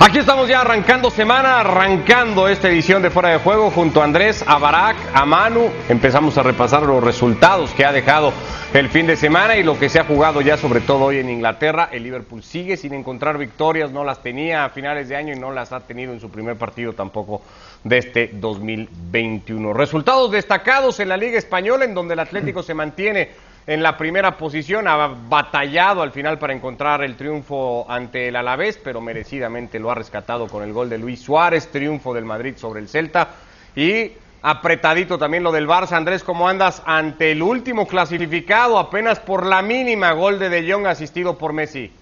Aquí estamos ya arrancando semana, arrancando esta edición de Fuera de Juego junto a Andrés, a Barak, a Manu. Empezamos a repasar los resultados que ha dejado el fin de semana y lo que se ha jugado ya sobre todo hoy en Inglaterra. El Liverpool sigue sin encontrar victorias, no las tenía a finales de año y no las ha tenido en su primer partido tampoco de este 2021. Resultados destacados en la Liga Española en donde el Atlético se mantiene en la primera posición, ha batallado al final para encontrar el triunfo ante el Alavés, pero merecidamente lo ha rescatado con el gol de Luis Suárez, triunfo del Madrid sobre el Celta y apretadito también lo del Barça. Andrés, ¿cómo andas ante el último clasificado apenas por la mínima gol de De Jong asistido por Messi?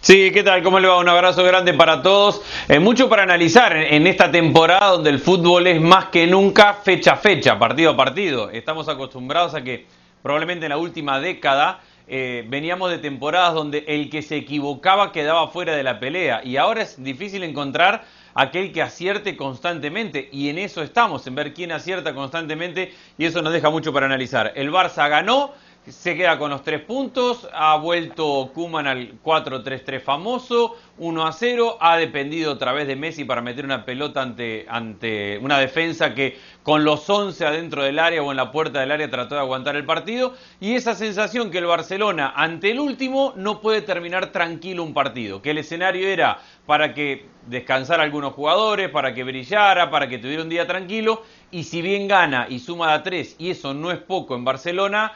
Sí, ¿qué tal? ¿Cómo le va? Un abrazo grande para todos. Eh, mucho para analizar en esta temporada donde el fútbol es más que nunca fecha a fecha, partido a partido. Estamos acostumbrados a que probablemente en la última década, eh, veníamos de temporadas donde el que se equivocaba quedaba fuera de la pelea. Y ahora es difícil encontrar aquel que acierte constantemente. Y en eso estamos, en ver quién acierta constantemente. Y eso nos deja mucho para analizar. El Barça ganó, se queda con los tres puntos, ha vuelto Kuman al 4-3-3 famoso, 1 a 0, ha dependido otra vez de Messi para meter una pelota ante, ante una defensa que con los 11 adentro del área o en la puerta del área trató de aguantar el partido. Y esa sensación que el Barcelona ante el último no puede terminar tranquilo un partido, que el escenario era para que descansara algunos jugadores, para que brillara, para que tuviera un día tranquilo. Y si bien gana y suma a 3 y eso no es poco en Barcelona,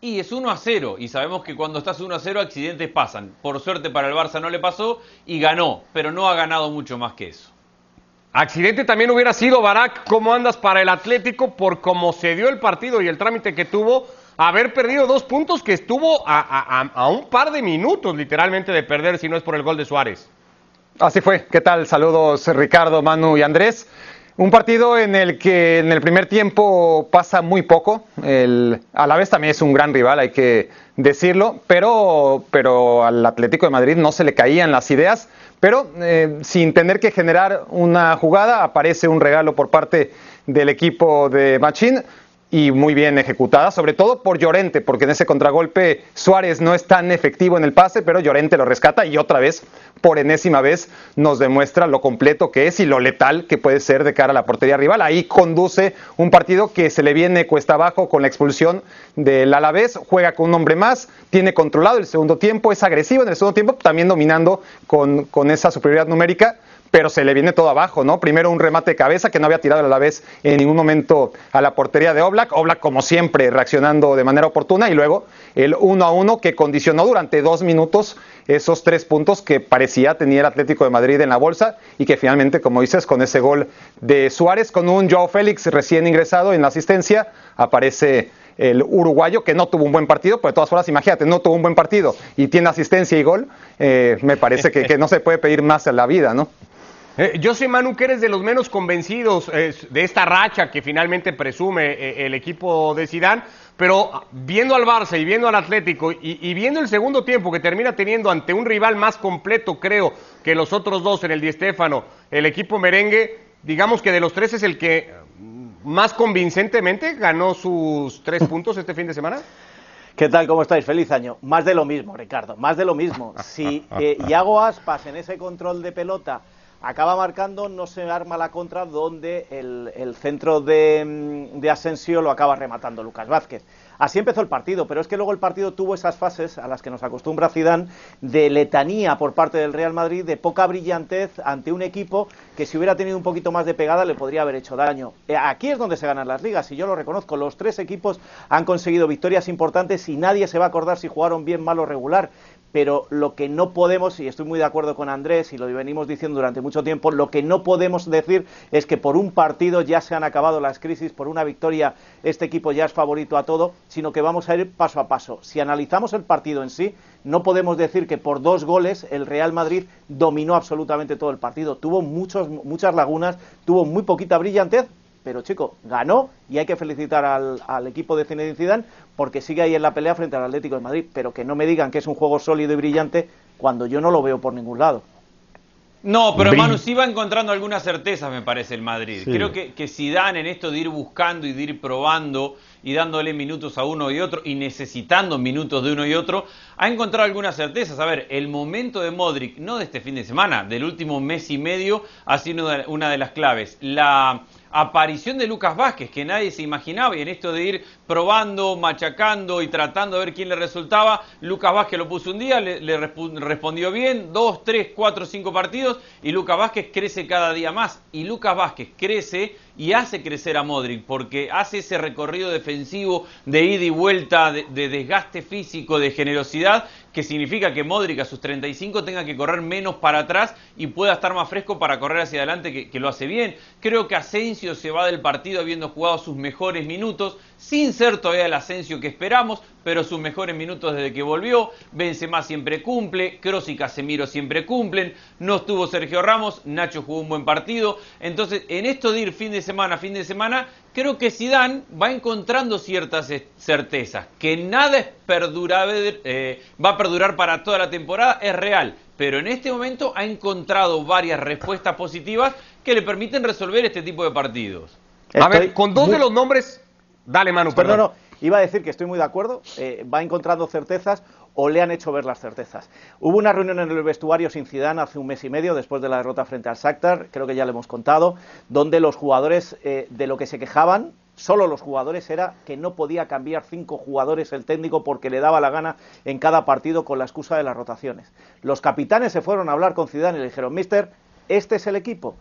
y es 1 a 0. Y sabemos que cuando estás 1 a 0 accidentes pasan. Por suerte para el Barça no le pasó y ganó, pero no ha ganado mucho más que eso. Accidente también hubiera sido, Barak, ¿cómo andas para el Atlético por cómo se dio el partido y el trámite que tuvo? Haber perdido dos puntos que estuvo a, a un par de minutos literalmente de perder si no es por el gol de Suárez. Así fue. ¿Qué tal? Saludos Ricardo, Manu y Andrés. Un partido en el que en el primer tiempo pasa muy poco. El, a la vez también es un gran rival, hay que decirlo, pero, pero al Atlético de Madrid no se le caían las ideas. Pero eh, sin tener que generar una jugada, aparece un regalo por parte del equipo de Machín y muy bien ejecutada, sobre todo por Llorente, porque en ese contragolpe Suárez no es tan efectivo en el pase, pero Llorente lo rescata y otra vez, por enésima vez, nos demuestra lo completo que es y lo letal que puede ser de cara a la portería rival. Ahí conduce un partido que se le viene cuesta abajo con la expulsión del Alavés, juega con un hombre más, tiene controlado el segundo tiempo, es agresivo en el segundo tiempo, también dominando con, con esa superioridad numérica pero se le viene todo abajo, ¿no? Primero un remate de cabeza que no había tirado a la vez en ningún momento a la portería de Oblak, Oblak como siempre reaccionando de manera oportuna y luego el uno a uno que condicionó durante dos minutos esos tres puntos que parecía tenía el Atlético de Madrid en la bolsa y que finalmente, como dices, con ese gol de Suárez, con un Joao Félix recién ingresado en la asistencia, aparece el uruguayo, que no tuvo un buen partido, pero de todas formas, imagínate, no tuvo un buen partido y tiene asistencia y gol, eh, me parece que, que no se puede pedir más en la vida, ¿no? Eh, yo sé, Manu, que eres de los menos convencidos eh, de esta racha que finalmente presume eh, el equipo de Sidán, pero viendo al Barça y viendo al Atlético y, viendo el segundo tiempo que termina teniendo ante un rival más completo, creo, que los otros dos en el Di Stéfano, el equipo merengue, digamos que de los tres es el que más convincentemente ganó sus tres puntos este fin de semana. ¿Qué tal? ¿Cómo estáis? Feliz año. Más de lo mismo, Ricardo, más de lo mismo. Si Iago Aspas en ese control de pelota acaba marcando, no se arma la contra, donde el, centro de, mm, de, Asensio lo acaba rematando Lucas Vázquez. Así empezó el partido, pero es que luego el partido tuvo esas fases a las que nos acostumbra Zidane de letanía por parte del Real Madrid, de poca brillantez ante un equipo que si hubiera tenido un poquito más de pegada le podría haber hecho daño. Eh, aquí es donde se ganan las ligas y yo lo reconozco, los tres equipos han conseguido victorias importantes y nadie se va a acordar si jugaron bien, mal o regular, pero lo que no podemos, y estoy muy de acuerdo con Andrés y lo venimos diciendo durante mucho tiempo, lo que no podemos decir es que por un partido ya se han acabado las crisis, por una victoria este equipo ya es favorito a todo, sino que vamos a ir paso a paso. Si analizamos el partido en sí, no podemos decir que por dos goles el Real Madrid dominó absolutamente todo el partido. Tuvo muchos, muchas lagunas, tuvo muy poquita brillantez, pero chico, ganó y hay que felicitar al, equipo de Zinedine Zidane porque sigue ahí en la pelea frente al Atlético de Madrid, pero que no me digan que es un juego sólido y brillante cuando yo no lo veo por ningún lado. No, pero Manu sí va encontrando algunas certezas, me parece, el Madrid. Creo que, que Zidane en esto de ir buscando y de ir probando y dándole minutos a uno y otro y necesitando minutos de uno y otro, ha encontrado algunas certezas. A ver, el momento de Modric, no de este fin de semana, del último mes y medio, ha sido una de las claves. La aparición de Lucas Vázquez, que nadie se imaginaba, y en esto de ir probando, machacando y tratando de ver quién le resultaba, Lucas Vázquez lo puso un día, le, respondió bien, dos, tres, cuatro, cinco partidos, y Lucas Vázquez crece cada día más, y Lucas Vázquez crece y hace crecer a Modric, porque hace ese recorrido defensivo de ida y vuelta, de, desgaste físico, de generosidad, que significa que Modric a sus 35 tenga que correr menos para atrás y pueda estar más fresco para correr hacia adelante, que, que lo hace bien. Creo que Asensio se va del partido habiendo jugado sus mejores minutos, sin ser todavía el Asensio que esperamos, pero sus mejores minutos desde que volvió. Benzema siempre cumple, Kroos y Casemiro siempre cumplen. No estuvo Sergio Ramos, Nacho jugó un buen partido. Entonces, en esto de ir fin de semana fin de semana, creo que Zidane va encontrando ciertas certezas. Que nada es perdurable, eh, va a perdurar para toda la temporada, es real. Pero en este momento ha encontrado varias respuestas positivas que le permiten resolver este tipo de partidos. a ver, con dos de los nombres Dale, Manu, perdón. No, no, iba a decir que estoy muy de acuerdo. Eh, va encontrando certezas o le han hecho ver las certezas. Hubo una reunión en el vestuario sin Zidane hace un mes y medio después de la derrota frente al Shakhtar, creo que ya le hemos contado, donde los jugadores eh, de lo que se quejaban, solo los jugadores, era que no podía cambiar cinco jugadores el técnico porque le daba la gana en cada partido con la excusa de las rotaciones. Los capitanes se fueron a hablar con Zidane y le dijeron, Mister, este es el equipo,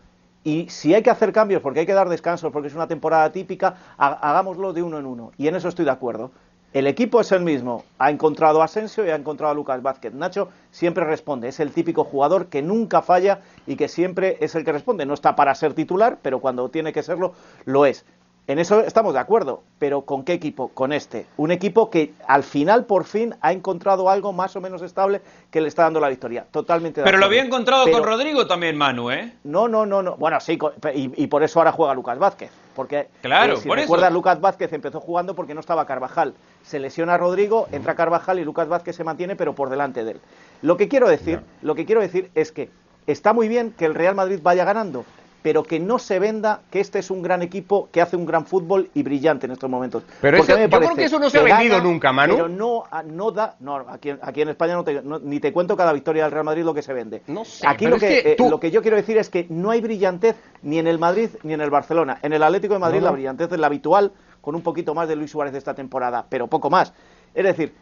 y si hay que hacer cambios porque hay que dar descansos, porque es una temporada típica, hagámoslo de uno en uno. Y en eso estoy de acuerdo. El equipo es el mismo. Ha encontrado a Asensio y ha encontrado a Lucas Vázquez. Nacho siempre responde. Es el típico jugador que nunca falla y que siempre es el que responde. No está para ser titular, pero cuando tiene que serlo, lo es. En eso estamos de acuerdo, pero ¿con qué equipo? Con este. Un equipo que al final, por fin, ha encontrado algo más o menos estable que le está dando la victoria. Totalmente de Pero lo había encontrado con Rodrigo también, Manu, ¿eh? No, no, no, no. Bueno, sí, y, por eso ahora juega Lucas Vázquez. Porque, claro, eh, si por recuerdas, Lucas Vázquez empezó jugando porque no estaba Carvajal. Se lesiona Rodrigo, entra Carvajal y Lucas Vázquez se mantiene, pero por delante de él. Lo que quiero decir, lo que quiero decir es que está muy bien que el Real Madrid vaya ganando, pero que no se venda que este es un gran equipo que hace un gran fútbol y brillante en estos momentos. Pero eso, yo creo que eso no se ha vendido nunca, Manu. Pero no, ah, no da, no, aquí, aquí en España no ni te cuento cada victoria del Real Madrid lo que se vende. No sé, aquí lo que, eh, lo que yo quiero decir es que no hay brillantez ni en el Madrid ni en el Barcelona. En el Atlético de Madrid la brillantez es la habitual, con un poquito más de Luis Suárez esta temporada, pero poco más. Es decir,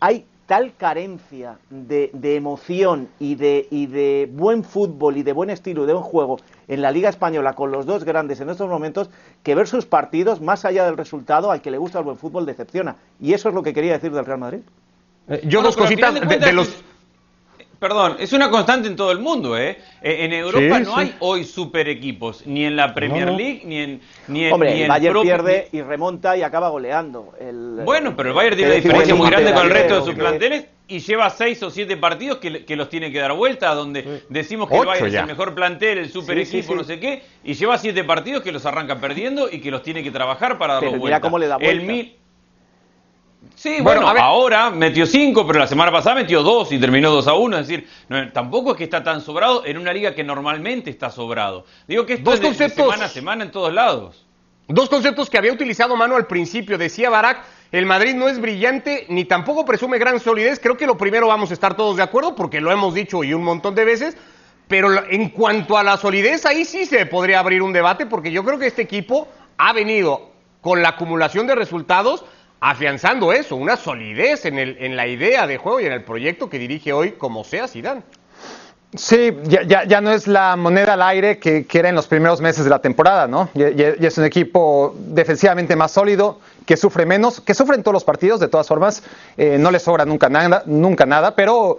hay tal carencia de, emoción y de, y de buen fútbol y de buen estilo y de buen juego en la Liga Española con los dos grandes en estos momentos que ver sus partidos, más allá del resultado, al que le gusta el buen fútbol decepciona. Y eso es lo que quería decir del Real Madrid. Eh, yo dos cositas de, los... Perdón, es una constante en todo el mundo, ¿eh? eh en Europa no hay hoy super equipos, ni en la Premier League, ni en. Ni en Hombre, el Bayern pierde y remonta y acaba goleando. bueno, pero el Bayern tiene una diferencia muy grande con el resto de sus planteles y lleva seis o siete partidos que, que los tiene que dar vuelta, donde decimos que el Bayern es el mejor plantel, el super equipo, no sé qué, y lleva siete partidos que los arranca perdiendo y que los tiene que trabajar para darlo vuelta. Mira cómo le da vuelta. El Sí, bueno, ahora metió cinco, pero la semana pasada metió dos y terminó 2 a 1. Es decir, tampoco es que está tan sobrado en una liga que normalmente está sobrado. Digo que esto es de, semana a semana en todos lados. Dos conceptos que había utilizado Mano al principio. Decía Barak, el Madrid no es brillante ni tampoco presume gran solidez. Creo que lo primero vamos a estar todos de acuerdo porque lo hemos dicho y un montón de veces. Pero en cuanto a la solidez, ahí sí se podría abrir un debate porque yo creo que este equipo ha venido con la acumulación de resultados afianzando eso, una solidez en, el, en la idea de juego y en el proyecto que dirige hoy como sea Zidane. Sí, ya, ya, no es la moneda al aire que, era en los primeros meses de la temporada, ¿no? Y, es un equipo defensivamente más sólido, que sufre menos, que sufre en todos los partidos, de todas formas, eh, no le sobra nunca nada, nunca nada, pero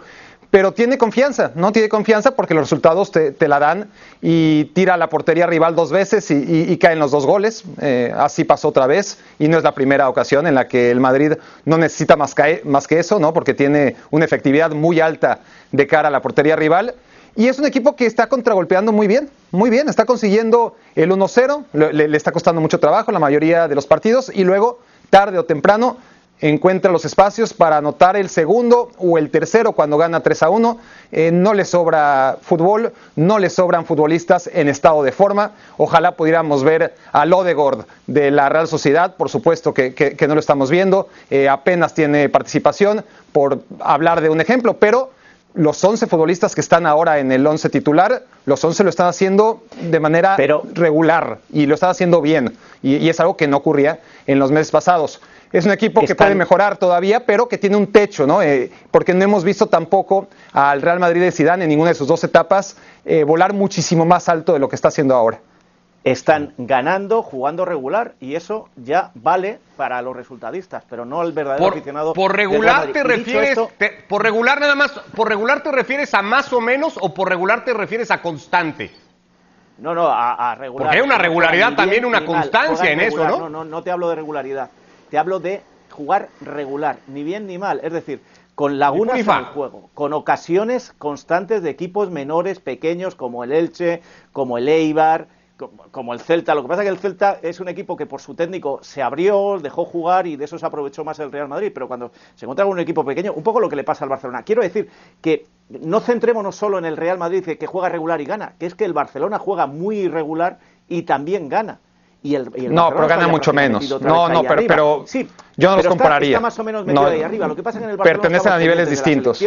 pero tiene confianza, ¿no? Tiene confianza porque los resultados te, la dan y tira la portería rival dos veces y, caen los dos goles. Eh, así pasó otra vez y no es la primera ocasión en la que el Madrid no necesita más que, más que eso, ¿no? Porque tiene una efectividad muy alta de cara a la portería rival. Y es un equipo que está contragolpeando muy bien, muy bien, está consiguiendo el 1-0, le, le está costando mucho trabajo la mayoría de los partidos y luego, tarde o temprano, encuentra los espacios para anotar el segundo o el tercero cuando gana 3 a 1. Eh, no le sobra fútbol, no le sobran futbolistas en estado de forma. Ojalá pudiéramos ver a Lodegord de la Real Sociedad, por supuesto que, no lo estamos viendo, eh, apenas tiene participación, por hablar de un ejemplo, pero los 11 futbolistas que están ahora en el 11 titular, los 11 lo están haciendo de manera regular y lo están haciendo bien. y, es algo que no ocurría en los meses pasados. Es un equipo que puede mejorar todavía, pero que tiene un techo, ¿no? Eh, porque no hemos visto tampoco al Real Madrid de Zidane en ninguna de sus dos etapas eh, volar muchísimo más alto de lo que está haciendo ahora. Están ganando, jugando regular, y eso ya vale para los resultadistas, pero no al verdadero aficionado. Por regular te refieres, por regular nada más, por regular te refieres a más o menos o por regular te refieres a constante. No, no, a, regular. Porque hay una regularidad también, una constancia en eso, ¿no? No, no, no te hablo de regularidad. Te hablo de jugar regular, ni bien ni mal. Es decir, con lagunas en el juego, con ocasiones constantes de equipos menores, pequeños, como el Elche, como el Eibar, como el Celta. Lo que pasa es que el Celta es un equipo que por su técnico se abrió, dejó jugar y de eso se aprovechó más el Real Madrid. Pero cuando se encuentra con un equipo pequeño, un poco lo que le pasa al Barcelona. Quiero decir que no centrémonos solo en el Real Madrid que juega regular y gana, que es que el Barcelona juega muy irregular y también gana no, pero gana mucho menos. No, no, pero, pero yo no los compararía. Está, más o menos metido ahí arriba. Lo que pasa es que en el Barcelona pertenecen a niveles distintos.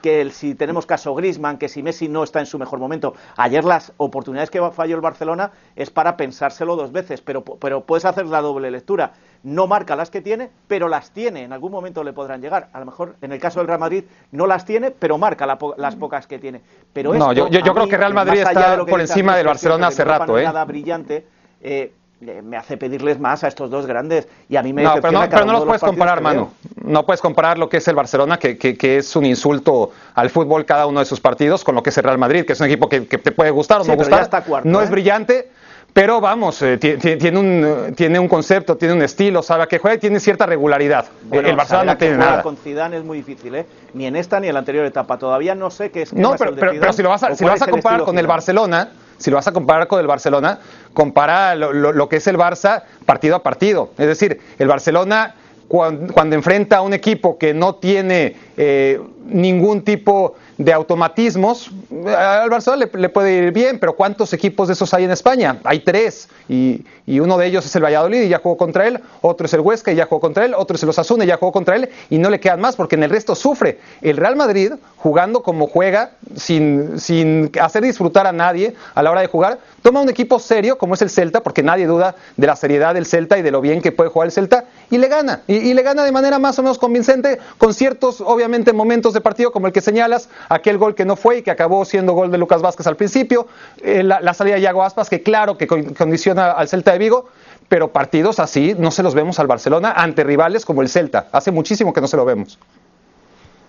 Que si tenemos caso Grisman, que si Messi no está en su mejor momento. Ayer las oportunidades que falló el Barcelona es para pensárselo dos veces, pero, pero puedes hacer la doble lectura. No marca las que tiene, pero las tiene. En algún momento le podrán llegar. A lo mejor en el caso del Real Madrid no las tiene, pero marca las pocas que tiene. Pero no, yo, yo, creo que Real Madrid está por encima del Barcelona hace rato. ¿eh? brillante. Eh, me hace pedirles más a estos dos grandes y a mí me no, pero no, pero no los puedes comparar, Manu. No puedes comparar lo que es el Barcelona, que, que, es un insulto al fútbol cada uno de sus partidos, con lo que es el Real Madrid, que es un equipo que, te puede gustar o no gustar. no es ¿eh? brillante, pero vamos, eh, tiene, un, tiene un concepto, tiene un estilo, sabe a qué juega y tiene cierta regularidad. el Barcelona no tiene nada. Con Zidane es muy difícil, ¿eh? Ni en esta ni en la anterior etapa. Todavía no sé qué es. No, pero, pero, si lo vas a, si lo vas a comparar con el Barcelona si lo vas a comparar con el Barcelona, compara lo, que es el Barça partido a partido. Es decir, el Barcelona cuando, enfrenta a un equipo que no tiene eh, ningún tipo de automatismos, al Barcelona le, puede ir bien, pero ¿cuántos equipos de esos hay en España? Hay tres, y, uno de ellos es el Valladolid y ya jugó contra él, otro es el Huesca y ya jugó contra él, otro es el Osasuna y ya jugó contra él, y no le quedan más porque en el resto sufre. El Real Madrid, jugando como juega, sin, sin hacer disfrutar a nadie a la hora de jugar, toma un equipo serio como es el Celta, porque nadie duda de la seriedad del Celta y de lo bien que puede jugar el Celta, y le gana, y, y le gana de manera más o menos convincente, con ciertos, obviamente, momentos de partido como el que señalas, aquel gol que no fue y que acabó siendo gol de Lucas Vázquez al principio, eh, la, salida de Yago Aspas, que claro que condiciona al Celta de Vigo, pero partidos así no se los vemos al Barcelona ante rivales como el Celta. Hace muchísimo que no se lo vemos.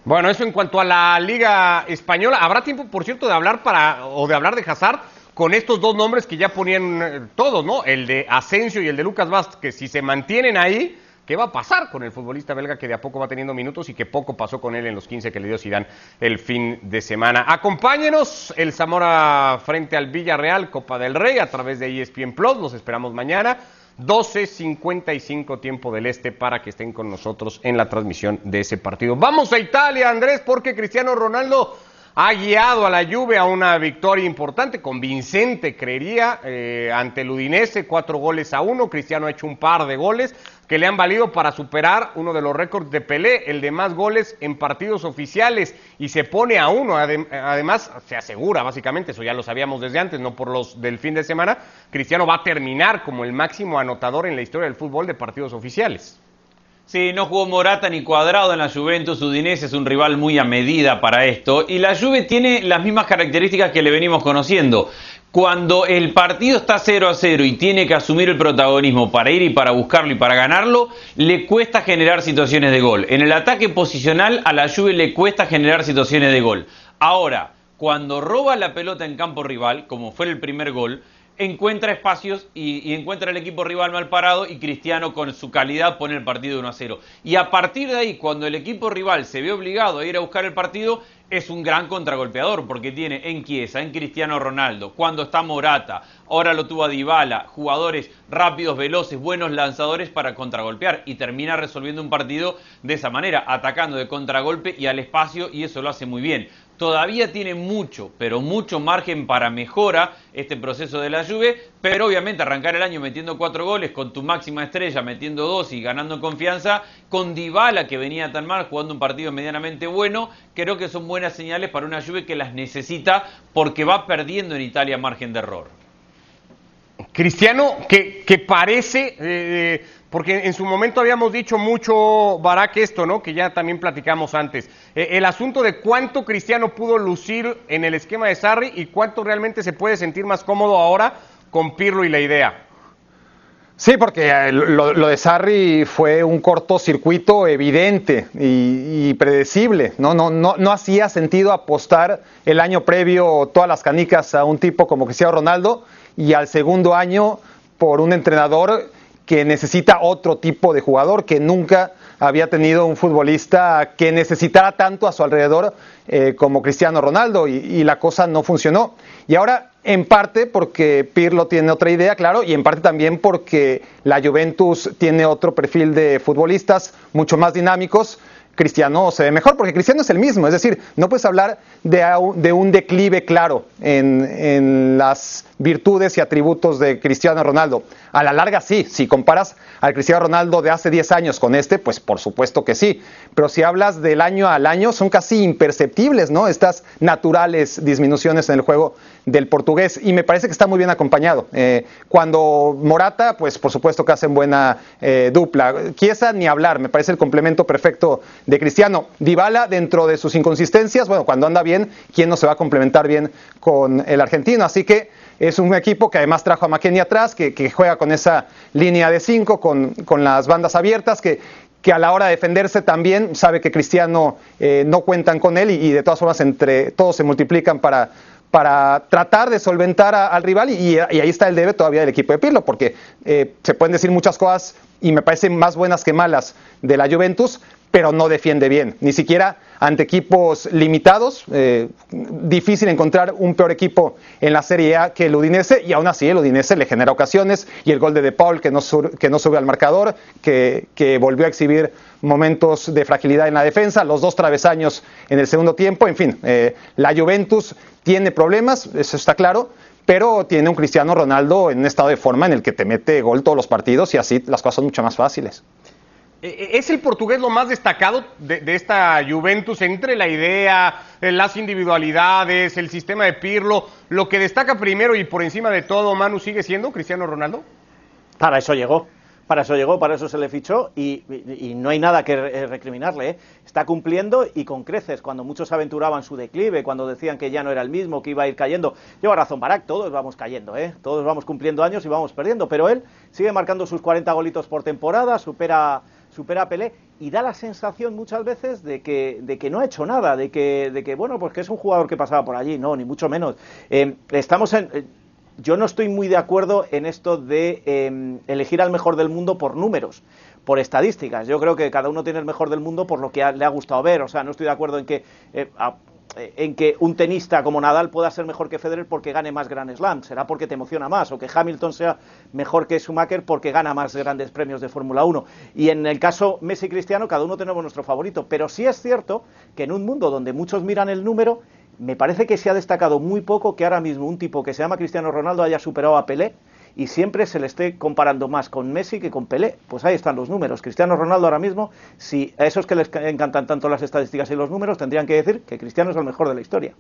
Bueno, eso en cuanto a la Liga Española. ¿Habrá tiempo, por cierto, de hablar para o de hablar de Hazard con estos dos nombres que ya ponían eh, todos, ¿no? El de Asensio y el de Lucas Vázquez. Si se mantienen ahí, ¿Qué va a pasar con el futbolista belga que de a poco va teniendo minutos y que poco pasó con él en los 15 que le dio Zidane el fin de semana? Acompáñenos el Zamora frente al Villarreal, Copa del Rey, a través de ESPN Plus. Los esperamos mañana. 12.55 tiempo del este para que estén con nosotros en la transmisión de ese partido. Vamos a Italia, Andrés, porque Cristiano Ronaldo ha guiado a la Juve a una victoria importante, convincente, creería, eh, ante el Udinese, cuatro goles a uno. Cristiano ha hecho un par de goles que le han valido para superar uno de los récords de Pelé, el de más goles en partidos oficiales, y se pone a uno. además, se asegura, básicamente, eso ya lo sabíamos desde antes, no por los del fin de semana, Cristiano va a terminar como el máximo anotador en la historia del fútbol de partidos oficiales. Sí, no jugó Morata ni Cuadrado en la Juventus, Udinese es un rival muy a medida para esto y la Juve tiene las mismas características que le venimos conociendo. Cuando el partido está 0 a 0 y tiene que asumir el protagonismo para ir y para buscarlo y para ganarlo, le cuesta generar situaciones de gol. En el ataque posicional a la Juve le cuesta generar situaciones de gol. Ahora, cuando roba la pelota en campo rival, como fue el primer gol, encuentra espacios y, encuentra el equipo rival mal parado y Cristiano con su calidad pone el partido 1 a 0. Y a partir de ahí, cuando el equipo rival se ve obligado a ir a buscar el partido, es un gran contragolpeador porque tiene en Chiesa, en Cristiano Ronaldo, cuando está Morata, ahora lo tuvo a Dybala, jugadores rápidos, veloces, buenos lanzadores para contragolpear y termina resolviendo un partido de esa manera, atacando de contragolpe y al espacio y eso lo hace muy bien todavía tiene mucho, pero mucho margen para mejora este proceso de la Juve, pero obviamente arrancar el año metiendo cuatro goles con tu máxima estrella metiendo dos y ganando confianza, con Dybala que venía tan mal jugando un partido medianamente bueno, creo que son buenas señales para una Juve que las necesita porque va perdiendo en Italia margen de error. Cristiano, que, parece... Eh, porque en su momento habíamos dicho mucho, Barak, esto, ¿no? Que ya también platicamos antes. Eh, el asunto de cuánto Cristiano pudo lucir en el esquema de Sarri y cuánto realmente se puede sentir más cómodo ahora con Pirlo y la idea. Sí, porque eh, lo, de Sarri fue un cortocircuito evidente y, predecible. ¿no? No, no, no hacía sentido apostar el año previo todas las canicas a un tipo como Cristiano Ronaldo y al segundo año por un entrenador que necesita otro tipo de jugador, que nunca había tenido un futbolista que necesitara tanto a su alrededor eh, como Cristiano Ronaldo y, la cosa no funcionó. Y ahora, en parte porque Pirlo tiene otra idea, claro, y en parte también porque la Juventus tiene otro perfil de futbolistas mucho más dinámicos. Cristiano se ve mejor, porque Cristiano es el mismo, es decir, no puedes hablar de, un declive claro en, en las virtudes y atributos de Cristiano Ronaldo. A la larga sí, si comparas al Cristiano Ronaldo de hace 10 años con este, pues por supuesto que sí. Pero si hablas del año al año, son casi imperceptibles, ¿no? Estas naturales disminuciones en el juego del portugués. Y me parece que está muy bien acompañado. Eh, cuando Morata, pues por supuesto que hacen buena eh, dupla. Chiesa ni hablar, me parece el complemento perfecto de Cristiano. Dybala, dentro de sus inconsistencias, bueno, cuando anda bien, ¿quién no se va a complementar bien con el argentino? Así que es un equipo que además trajo a McKennie atrás, que, juega con esa línea de cinco, con, las bandas abiertas, que, que, a la hora de defenderse también sabe que Cristiano eh, no cuentan con él y, de todas formas entre todos se multiplican para, para tratar de solventar al rival y, ahí está el debe todavía del equipo de Pirlo, porque eh, se pueden decir muchas cosas y me parecen más buenas que malas de la Juventus, pero no defiende bien, ni siquiera ante equipos limitados. Eh, difícil encontrar un peor equipo en la Serie A que el Udinese y aún así el Udinese le genera ocasiones y el gol de De Paul que no, que no sube al marcador, que, volvió a exhibir momentos de fragilidad en la defensa, los dos travesaños en el segundo tiempo, en fin, eh, la Juventus tiene problemas, eso está claro, pero tiene un Cristiano Ronaldo en un estado de forma en el que te mete gol todos los partidos y así las cosas son mucho más fáciles. Eh, eh, ¿Es el portugués lo más destacado de, esta Juventus entre la idea, eh, las individualidades, el sistema de Pirlo? ¿Lo que destaca primero y por encima de todo, Manu, sigue siendo Cristiano Ronaldo? Para eso llegó. Para eso llegó, para eso se le fichó y, no hay nada que recriminarle. Está cumpliendo y con creces. Cuando muchos aventuraban su declive, cuando decían que ya no era el mismo, que iba a ir cayendo. Lleva razón Barak, todos vamos cayendo, ¿eh? todos vamos cumpliendo años y vamos perdiendo. Pero él sigue marcando sus 40 golitos por temporada, supera supera a Pelé y da la sensación muchas veces de que, de que no ha hecho nada, de que, de que, bueno, pues que es un jugador que pasaba por allí, no, ni mucho menos. Eh, estamos en... Eh, yo no estoy muy de acuerdo en esto de em, elegir al mejor del mundo por números, por estadísticas. Yo creo que cada uno tiene el mejor del mundo por lo que le ha gustado ver. O sea, no estoy de acuerdo en que eh, eh, en que un tenista como Nadal pueda ser mejor que Federer porque gane más Grand Slam, será porque te emociona más, o que Hamilton sea mejor que Schumacher porque gana más grandes premios de Fórmula 1. Y en el caso Messi y Cristiano, cada uno tenemos nuestro favorito, pero sí es cierto que en un mundo donde muchos miran el número, me parece que se ha destacado muy poco que ahora mismo un tipo que se llama Cristiano Ronaldo haya superado a Pelé y siempre se le esté comparando más con Messi que con Pelé. Pues ahí están los números. Cristiano Ronaldo ahora mismo, si a esos que les encantan tanto las estadísticas y los números, tendrían que decir que Cristiano es el mejor de la historia.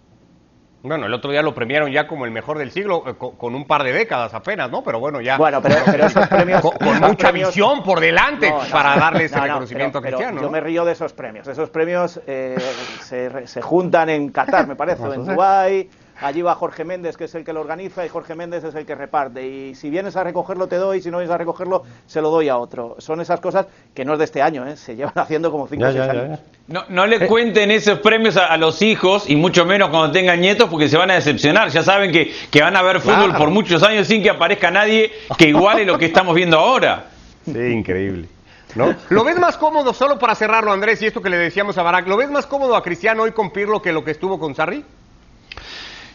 Bueno, el otro día lo premiaron ya como el mejor del siglo, eh, con, un par de décadas apenas, ¿no? Pero bueno, ya. Bueno, pero, esos premios. Con, mucha visión por delante para darle ese reconocimiento a Cristiano. yo me río de esos premios. Esos premios eh, se, se, juntan en Qatar, me parece, o en Dubái allí va Jorge Méndez, que es el que lo organiza, y Jorge Méndez es el que reparte. Y si vienes a recogerlo, te doy, si no vienes a recogerlo, se lo doy a otro. Son esas cosas que no es de este año, ¿eh? se llevan haciendo como 5 o 6 años. No, no le cuenten esos premios a, los hijos, y mucho menos cuando tengan nietos, porque se van a decepcionar. Ya saben que, que van a ver fútbol por muchos años sin que aparezca nadie que iguale lo que estamos viendo ahora. Sí, increíble. ¿No? ¿Lo ves más cómodo, solo para cerrarlo, Andrés, y esto que le decíamos a Barak, ¿lo ves más cómodo a Cristiano hoy con Pirlo que lo que estuvo con Sarri?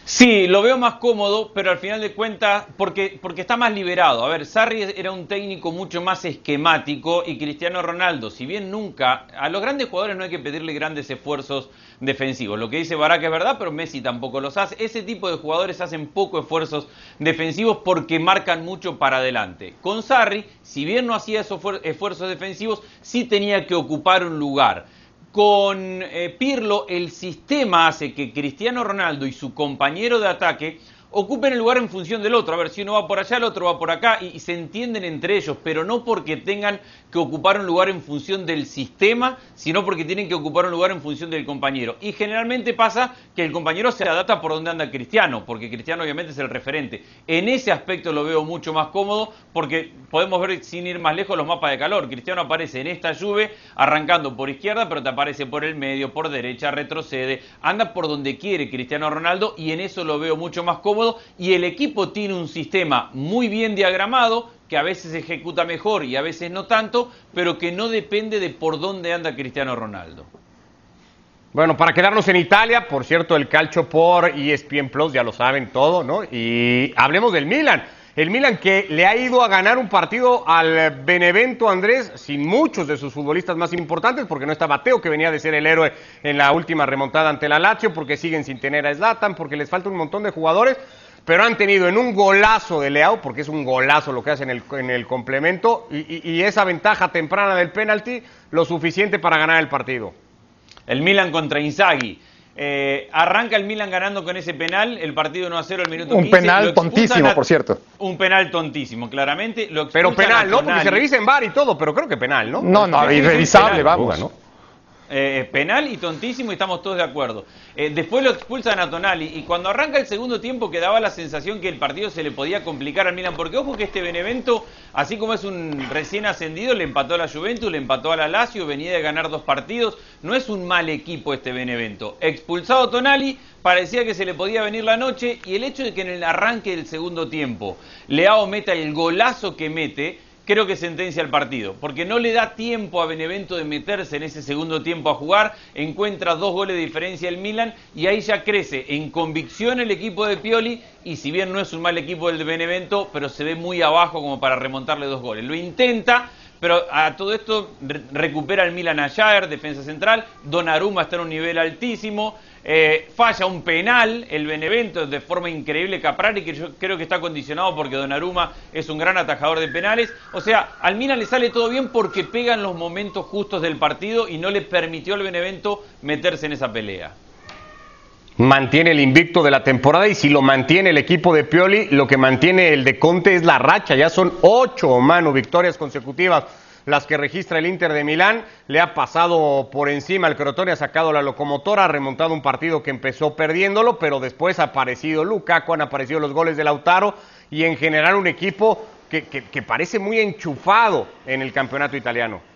Sí, lo veo más cómodo, pero al final de cuentas, porque, porque está más liberado. A ver, Sarri era un técnico mucho más esquemático y Cristiano Ronaldo, si bien nunca, a los grandes jugadores no hay que pedirle grandes esfuerzos defensivos. Lo que dice Barak es verdad, pero Messi tampoco los hace. Ese tipo de jugadores hacen poco esfuerzos defensivos porque marcan mucho para adelante. Con Sarri, si bien no hacía esos esfuerzos defensivos, sí tenía que ocupar un lugar. Con eh, Pirlo el sistema hace que Cristiano Ronaldo y su compañero de ataque ocupen el lugar en función del otro. A ver, si uno va por allá, el otro va por acá y, se entienden entre ellos, pero no porque tengan que ocupar un lugar en función del sistema, sino porque tienen que ocupar un lugar en función del compañero. Y generalmente pasa que el compañero se adapta por donde anda Cristiano, porque Cristiano obviamente es el referente. En ese aspecto lo veo mucho más cómodo porque podemos ver sin ir más lejos los mapas de calor. Cristiano aparece en esta lluvia arrancando por izquierda, pero te aparece por el medio, por derecha, retrocede, anda por donde quiere Cristiano Ronaldo y en eso lo veo mucho más cómodo y el equipo tiene un sistema muy bien diagramado que a veces ejecuta mejor y a veces no tanto, pero que no depende de por dónde anda Cristiano Ronaldo. Bueno, para quedarnos en Italia, por cierto, el calcio por ESPN Plus, ya lo saben todo, ¿no? Y hablemos del Milan. El Milan que le ha ido a ganar un partido al Benevento Andrés sin muchos de sus futbolistas más importantes, porque no está Mateo, que venía de ser el héroe en la última remontada ante la Lazio, porque siguen sin tener a Zlatan, porque les falta un montón de jugadores, pero han tenido en un golazo de Leao, porque es un golazo lo que hace en el, en el complemento, y, esa ventaja temprana del penalti, lo suficiente para ganar el partido. El Milan contra Inzaghi. Eh, arranca el Milan ganando con ese penal, el partido 1 a 0 al minuto un penal tontísimo, por cierto. Un penal tontísimo, claramente. pero penal, ¿no? Porque se revisa en bar y todo, pero creo que penal, ¿no? No, no, irrevisable, vamos. ¿no? Eh, penal y tontísimo y estamos todos de acuerdo. Eh, después lo expulsan a Tonali y cuando arranca el segundo tiempo quedaba la sensación que el partido se le podía complicar al Milan, porque ojo que este Benevento, así como es un recién ascendido, le empató a la Juventus, le empató a la Lazio, venía de ganar dos partidos, no es un mal equipo este Benevento. Expulsado Tonali, parecía que se le podía venir la noche y el hecho de que en el arranque del segundo tiempo Leao meta el golazo que mete, creo que sentencia el partido, porque no le da tiempo a Benevento de meterse en ese segundo tiempo a jugar, encuentra dos goles de diferencia el Milan y ahí ya crece en convicción el equipo de Pioli y si bien no es un mal equipo el de Benevento, pero se ve muy abajo como para remontarle dos goles. Lo intenta, pero a todo esto recupera el Milan a Jair, defensa central, Donnarumma está en un nivel altísimo, eh, falla un penal el Benevento de forma increíble. Caprari, que yo creo que está condicionado porque Donnarumma es un gran atajador de penales. O sea, al Milan le sale todo bien porque pegan los momentos justos del partido y no le permitió al Benevento meterse en esa pelea mantiene el invicto de la temporada y si lo mantiene el equipo de Pioli, lo que mantiene el de Conte es la racha, ya son ocho, mano, victorias consecutivas las que registra el Inter de Milán, le ha pasado por encima el Crotone, ha sacado la locomotora, ha remontado un partido que empezó perdiéndolo, pero después ha aparecido Lukaku, han aparecido los goles de Lautaro y en general un equipo que, que parece muy enchufado en el campeonato italiano.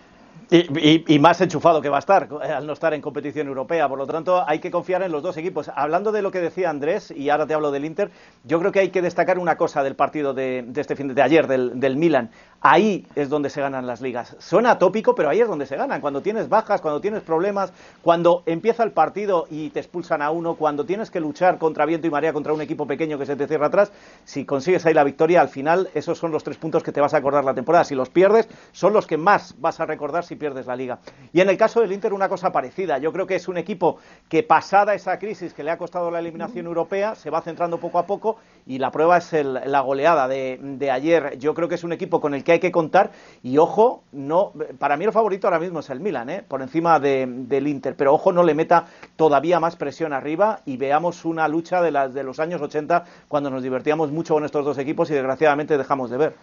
Y, más enchufado que va a estar eh, al no estar en competición europea. Por lo tanto, hay que confiar en los dos equipos. Hablando de lo que decía Andrés, y ahora te hablo del Inter, yo creo que hay que destacar una cosa del partido de, este fin de ayer, del, del, Milan. Ahí es donde se ganan las ligas. Suena atópico, pero ahí es donde se ganan. Cuando tienes bajas, cuando tienes problemas, cuando empieza el partido y te expulsan a uno, cuando tienes que luchar contra viento y marea contra un equipo pequeño que se te cierra atrás, si consigues ahí la victoria, al final esos son los tres puntos que te vas a acordar la temporada. Si los pierdes, son los que más vas a recordar si pierdes la liga. Y en el caso del Inter una cosa parecida. Yo creo que es un equipo que pasada esa crisis que le ha costado la eliminación europea, se va centrando poco a poco y la prueba es la goleada de, ayer. Yo creo que es un equipo con el que hay que contar y ojo, no, para mí el favorito ahora mismo es el Milan, ¿eh? por encima del Inter, pero ojo no le meta todavía más presión arriba y veamos una lucha de las de los años 80 cuando nos divertíamos mucho con estos dos equipos y desgraciadamente dejamos de ver.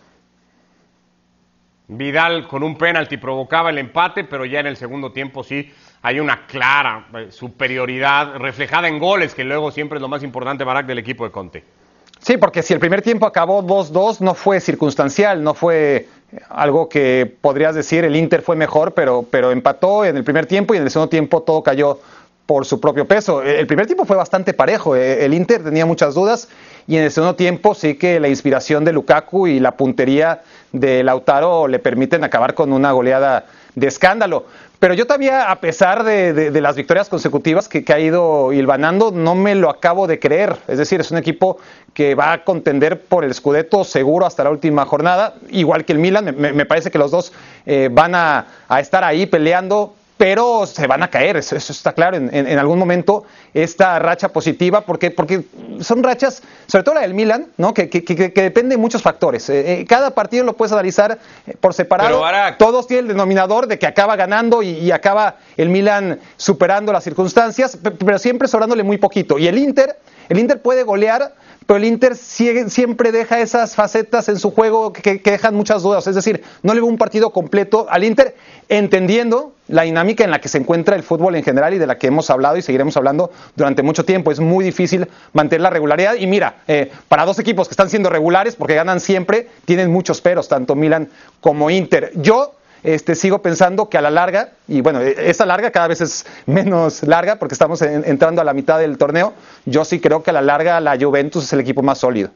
Vidal con un penalti provocaba el empate, pero ya en el segundo tiempo sí hay una clara eh, superioridad reflejada en goles, que luego siempre es lo más importante, Barak, del equipo de Conte. Sí, porque si el primer tiempo acabó 2-2, no fue circunstancial, no fue algo que podrías decir el Inter fue mejor, pero, pero empató en el primer tiempo y en el segundo tiempo todo cayó por su propio peso. El primer tiempo fue bastante parejo, eh, el Inter tenía muchas dudas y en el segundo tiempo sí que la inspiración de Lukaku y la puntería de Lautaro le permiten acabar con una goleada de escándalo. Pero yo todavía, a pesar de, las victorias consecutivas que, ha ido hilvanando, no me lo acabo de creer. Es decir, es un equipo que va a contender por el Scudetto seguro hasta la última jornada, igual que el Milan. Me, parece que los dos eh, van a, a estar ahí peleando pero se van a caer, eso, está claro, en, algún momento esta racha positiva, porque, porque son rachas, sobre todo la del Milan, ¿no? que, que, depende de muchos factores. Eh, eh, cada partido lo puedes analizar eh, por separado, todos tienen el denominador de que acaba ganando y, y, acaba el Milan superando las circunstancias, pero siempre sobrándole muy poquito. Y el Inter, el Inter puede golear pero el Inter siempre deja esas facetas en su juego que, dejan muchas dudas. Es decir, no le veo un partido completo al Inter, entendiendo la dinámica en la que se encuentra el fútbol en general y de la que hemos hablado y seguiremos hablando durante mucho tiempo. Es muy difícil mantener la regularidad. Y mira, eh, para dos equipos que están siendo regulares, porque ganan siempre, tienen muchos peros, tanto Milan como Inter. Yo este, sigo pensando que a la larga, y bueno, e, esa larga cada vez es menos larga porque estamos entrando a la mitad del torneo, yo sí creo que a la larga la Juventus es el equipo más sólido.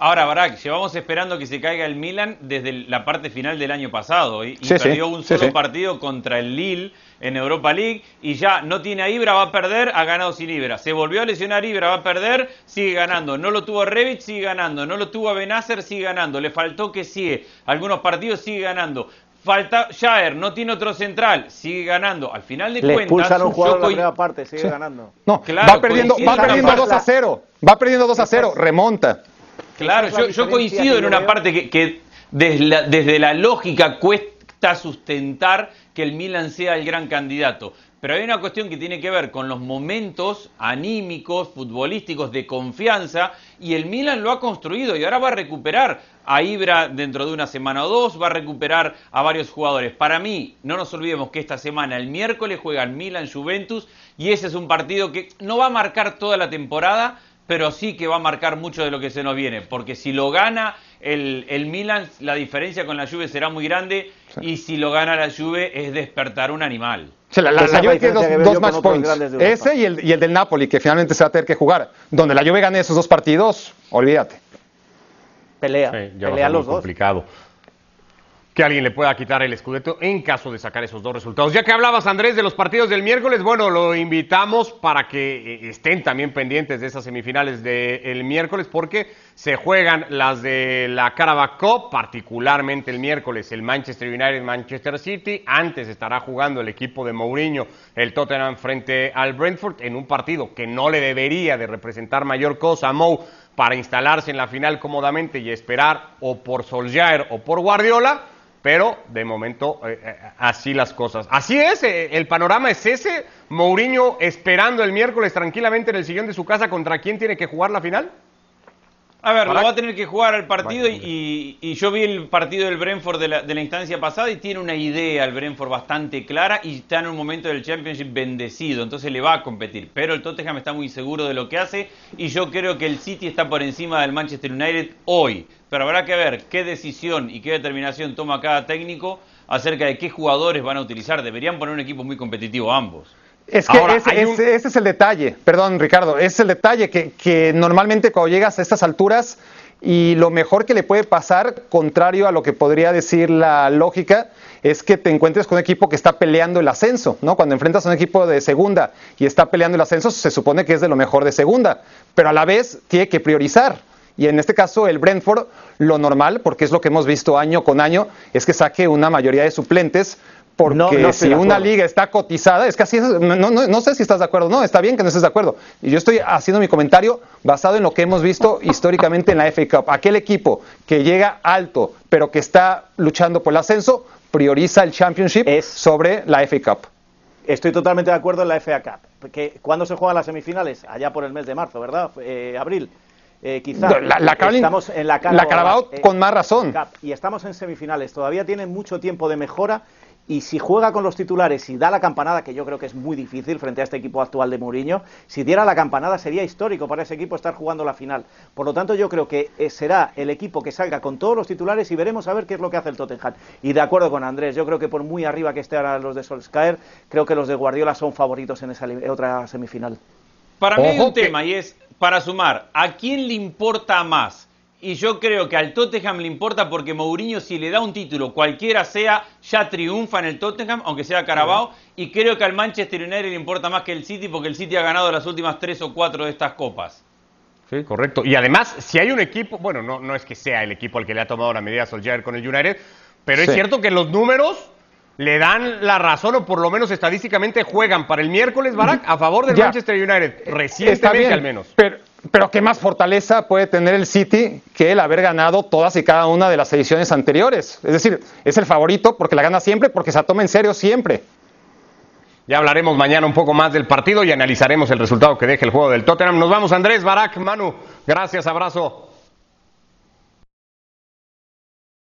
Ahora, Barak, llevamos esperando que se caiga el Milan desde la parte final del año pasado y, perdió un solo partido contra el Lille en Europa League y ya no tiene a Ibra, va a perder, ha ganado sin Ibra. Se volvió a lesionar Ibra, va a perder, sigue ganando. No lo tuvo a Revich, sigue ganando. No lo tuvo a Benacer, sigue ganando. Le faltó que sigue. Algunos partidos sigue ganando. Falta Jair, no tiene otro central, sigue ganando. Al final de Le cuentas, expulsan un jugador en la primera parte, sigue ganando. No, va perdiendo, va perdiendo 2 a 0. Va perdiendo 2 a 0, remonta. Claro, yo, yo coincido en una parte que, que desde, la, desde la lógica cuesta sustentar que el Milan sea el gran candidato. Pero hay una cuestión que tiene que ver con los momentos anímicos, futbolísticos, de confianza, y el Milan lo ha construido y ahora va a recuperar a Ibra dentro de una semana o dos, va a recuperar a varios jugadores. Para mí, no nos olvidemos que esta semana, el miércoles, juegan Milan-Juventus, y ese es un partido que no va a marcar toda la temporada, pero sí que va a marcar mucho de lo que se nos viene, porque si lo gana el, el Milan, la diferencia con la Juve será muy grande, y si lo gana la Juve es despertar un animal. la, Juve tiene dos, match points, ese y el, y el del Napoli, que finalmente se va a tener que jugar. Donde la Juve gane esos dos partidos, olvídate. Pelea, pelea los dos. complicado que alguien le pueda quitar el escudeto en caso de sacar esos dos resultados. Ya que hablabas, Andrés, de los partidos del miércoles, bueno, lo invitamos para que eh, estén también pendientes de esas semifinales del miércoles, porque se juegan las de la Carabao Cup, particularmente el miércoles, el Manchester United, Manchester City. Antes estará jugando el equipo de Mourinho, el Tottenham, frente al Brentford, en un partido que no le debería de representar mayor cosa a Mou para instalarse en la final cómodamente y esperar o por Solskjaer o por Guardiola pero de momento eh, eh, así las cosas. Así es, eh, el panorama es ese. Mourinho esperando el miércoles tranquilamente en el sillón de su casa contra quién tiene que jugar la final. A ver, lo va a tener que jugar al partido y, yo vi el partido del Brentford de la, de la, instancia pasada y tiene una idea el Brentford bastante clara y está en un momento del Championship bendecido, entonces le va a competir. Pero el Tottenham está muy seguro de lo que hace y yo creo que el City está por encima del Manchester United hoy. Pero habrá que ver qué decisión y qué determinación toma cada técnico acerca de qué jugadores van a utilizar. Deberían poner un equipo muy competitivo ambos. Es que ese, es el detalle, perdón Ricardo, ese es el detalle que, normalmente cuando llegas a estas alturas y lo mejor que le puede pasar, contrario a lo que podría decir la lógica, es que te encuentres con un equipo que está peleando el ascenso, ¿no? Cuando enfrentas a un equipo de segunda y está peleando el ascenso, se supone que es de lo mejor de segunda, pero a la vez tiene que priorizar. Y en este caso el Brentford, lo normal, porque es lo que hemos visto año con año, es que saque una mayoría de suplentes porque si una liga está cotizada, es que así no, sé si estás de acuerdo, no, está bien que no estés de acuerdo. Y yo estoy haciendo mi comentario basado en lo que hemos visto históricamente en la FA Cup. Aquel equipo que llega alto, pero que está luchando por el ascenso, prioriza el Championship sobre la FA Cup. Estoy totalmente de acuerdo en la FA Cup. Porque cuando se juegan las semifinales? Allá por el mes de marzo, ¿verdad? Eh, abril. eh, quizá La, estamos en la, la Carabao eh, con más razón. Y estamos en semifinales. Todavía tienen mucho tiempo de mejora. Y si juega con los titulares y da la campanada, que yo creo que es muy difícil frente a este equipo actual de Mourinho, si diera la campanada sería histórico para ese equipo estar jugando la final. Por lo tanto, yo creo que eh, será el equipo que salga con todos los titulares y veremos a ver qué es lo que hace el Tottenham. Y de acuerdo con Andrés, yo creo que por muy arriba que estén ahora los de Solskjaer, creo que los de Guardiola son favoritos en esa otra semifinal. Para mí hay un tema y es, para sumar, ¿a quién le importa más? Y yo creo que al Tottenham le importa porque Mourinho si le da un título, cualquiera sea, ya triunfa en el Tottenham, aunque sea Carabao. Y creo que al Manchester United le importa más que el City porque el City ha ganado las últimas tres o cuatro de estas copas. Sí, correcto. Y además, si hay un equipo, bueno, no, no es que sea el equipo al que le ha tomado la medida Solskjaer con el United, pero es cierto que los números le dan la razón, o por lo menos estadísticamente juegan para el miércoles, Barack, a favor del Ya. Manchester United, Está recientemente bien, al menos. Pero, pero qué más fortaleza puede tener el City que el haber ganado todas y cada una de las ediciones anteriores. Es decir, es el favorito porque la gana siempre, porque se la toma en serio siempre. Ya hablaremos mañana un poco más del partido y analizaremos el resultado que deje el juego del Tottenham. Nos vamos, Andrés, Barack, Manu. Gracias, abrazo.